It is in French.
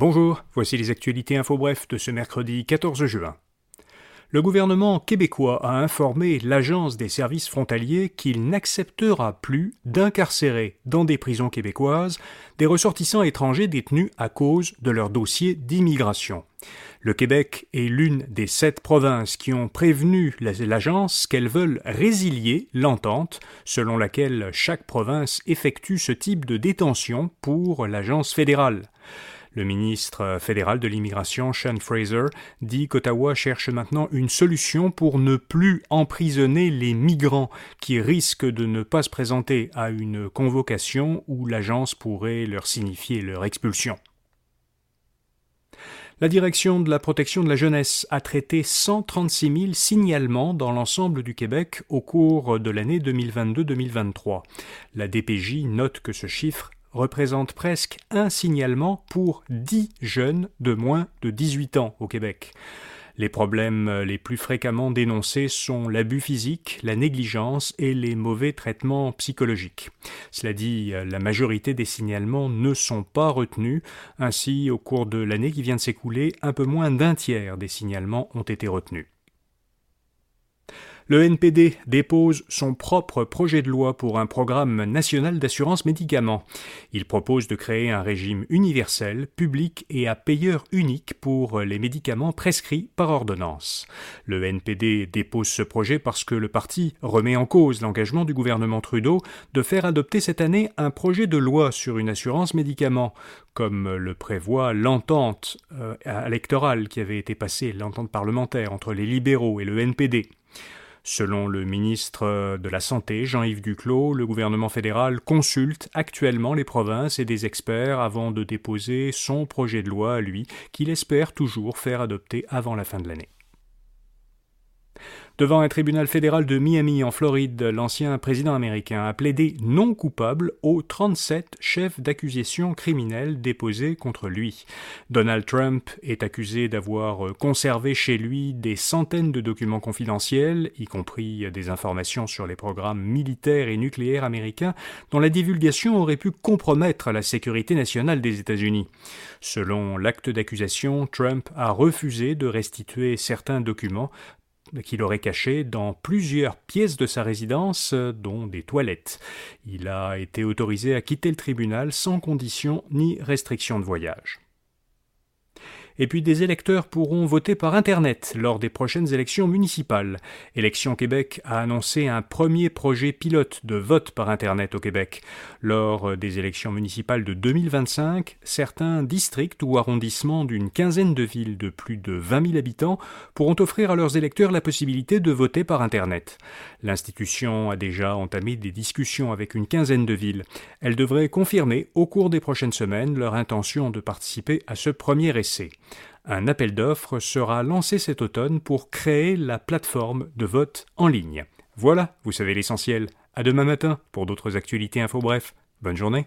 Bonjour, voici les actualités info bref de ce mercredi 14 juin. Le gouvernement québécois a informé l'Agence des services frontaliers qu'il n'acceptera plus d'incarcérer dans des prisons québécoises des ressortissants étrangers détenus à cause de leur dossier d'immigration. Le Québec est l'une des sept provinces qui ont prévenu l'agence qu'elles veulent résilier l'entente selon laquelle chaque province effectue ce type de détention pour l'agence fédérale. Le ministre fédéral de l'immigration, Sean Fraser, dit qu'Ottawa cherche maintenant une solution pour ne plus emprisonner les migrants qui risquent de ne pas se présenter à une convocation où l'agence pourrait leur signifier leur expulsion. La direction de la protection de la jeunesse a traité 136 000 signalements dans l'ensemble du Québec au cours de l'année 2022-2023. La DPJ note que ce chiffre représente presque un signalement pour 10 jeunes de moins de 18 ans au Québec. Les problèmes les plus fréquemment dénoncés sont l'abus physique, la négligence et les mauvais traitements psychologiques. Cela dit, la majorité des signalements ne sont pas retenus. Ainsi, au cours de l'année qui vient de s'écouler, un peu moins d'un tiers des signalements ont été retenus. Le NPD dépose son propre projet de loi pour un programme national d'assurance médicaments. Il propose de créer un régime universel, public et à payeur unique pour les médicaments prescrits par ordonnance. Le NPD dépose ce projet parce que le parti remet en cause l'engagement du gouvernement Trudeau de faire adopter cette année un projet de loi sur une assurance médicaments, comme le prévoit l'entente euh, électorale qui avait été passée, l'entente parlementaire entre les libéraux et le NPD. Selon le ministre de la Santé, Jean-Yves Duclos, le gouvernement fédéral consulte actuellement les provinces et des experts avant de déposer son projet de loi à lui, qu'il espère toujours faire adopter avant la fin de l'année. Devant un tribunal fédéral de Miami en Floride, l'ancien président américain a plaidé non coupable aux 37 chefs d'accusation criminels déposés contre lui. Donald Trump est accusé d'avoir conservé chez lui des centaines de documents confidentiels, y compris des informations sur les programmes militaires et nucléaires américains, dont la divulgation aurait pu compromettre la sécurité nationale des États-Unis. Selon l'acte d'accusation, Trump a refusé de restituer certains documents qu'il aurait caché dans plusieurs pièces de sa résidence, dont des toilettes. Il a été autorisé à quitter le tribunal sans condition ni restriction de voyage. Et puis des électeurs pourront voter par Internet lors des prochaines élections municipales. Élections Québec a annoncé un premier projet pilote de vote par Internet au Québec. Lors des élections municipales de 2025, certains districts ou arrondissements d'une quinzaine de villes de plus de 20 000 habitants pourront offrir à leurs électeurs la possibilité de voter par Internet. L'institution a déjà entamé des discussions avec une quinzaine de villes. Elle devrait confirmer au cours des prochaines semaines leur intention de participer à ce premier essai. Un appel d'offres sera lancé cet automne pour créer la plateforme de vote en ligne. Voilà, vous savez l'essentiel. À demain matin pour d'autres actualités info bref. Bonne journée.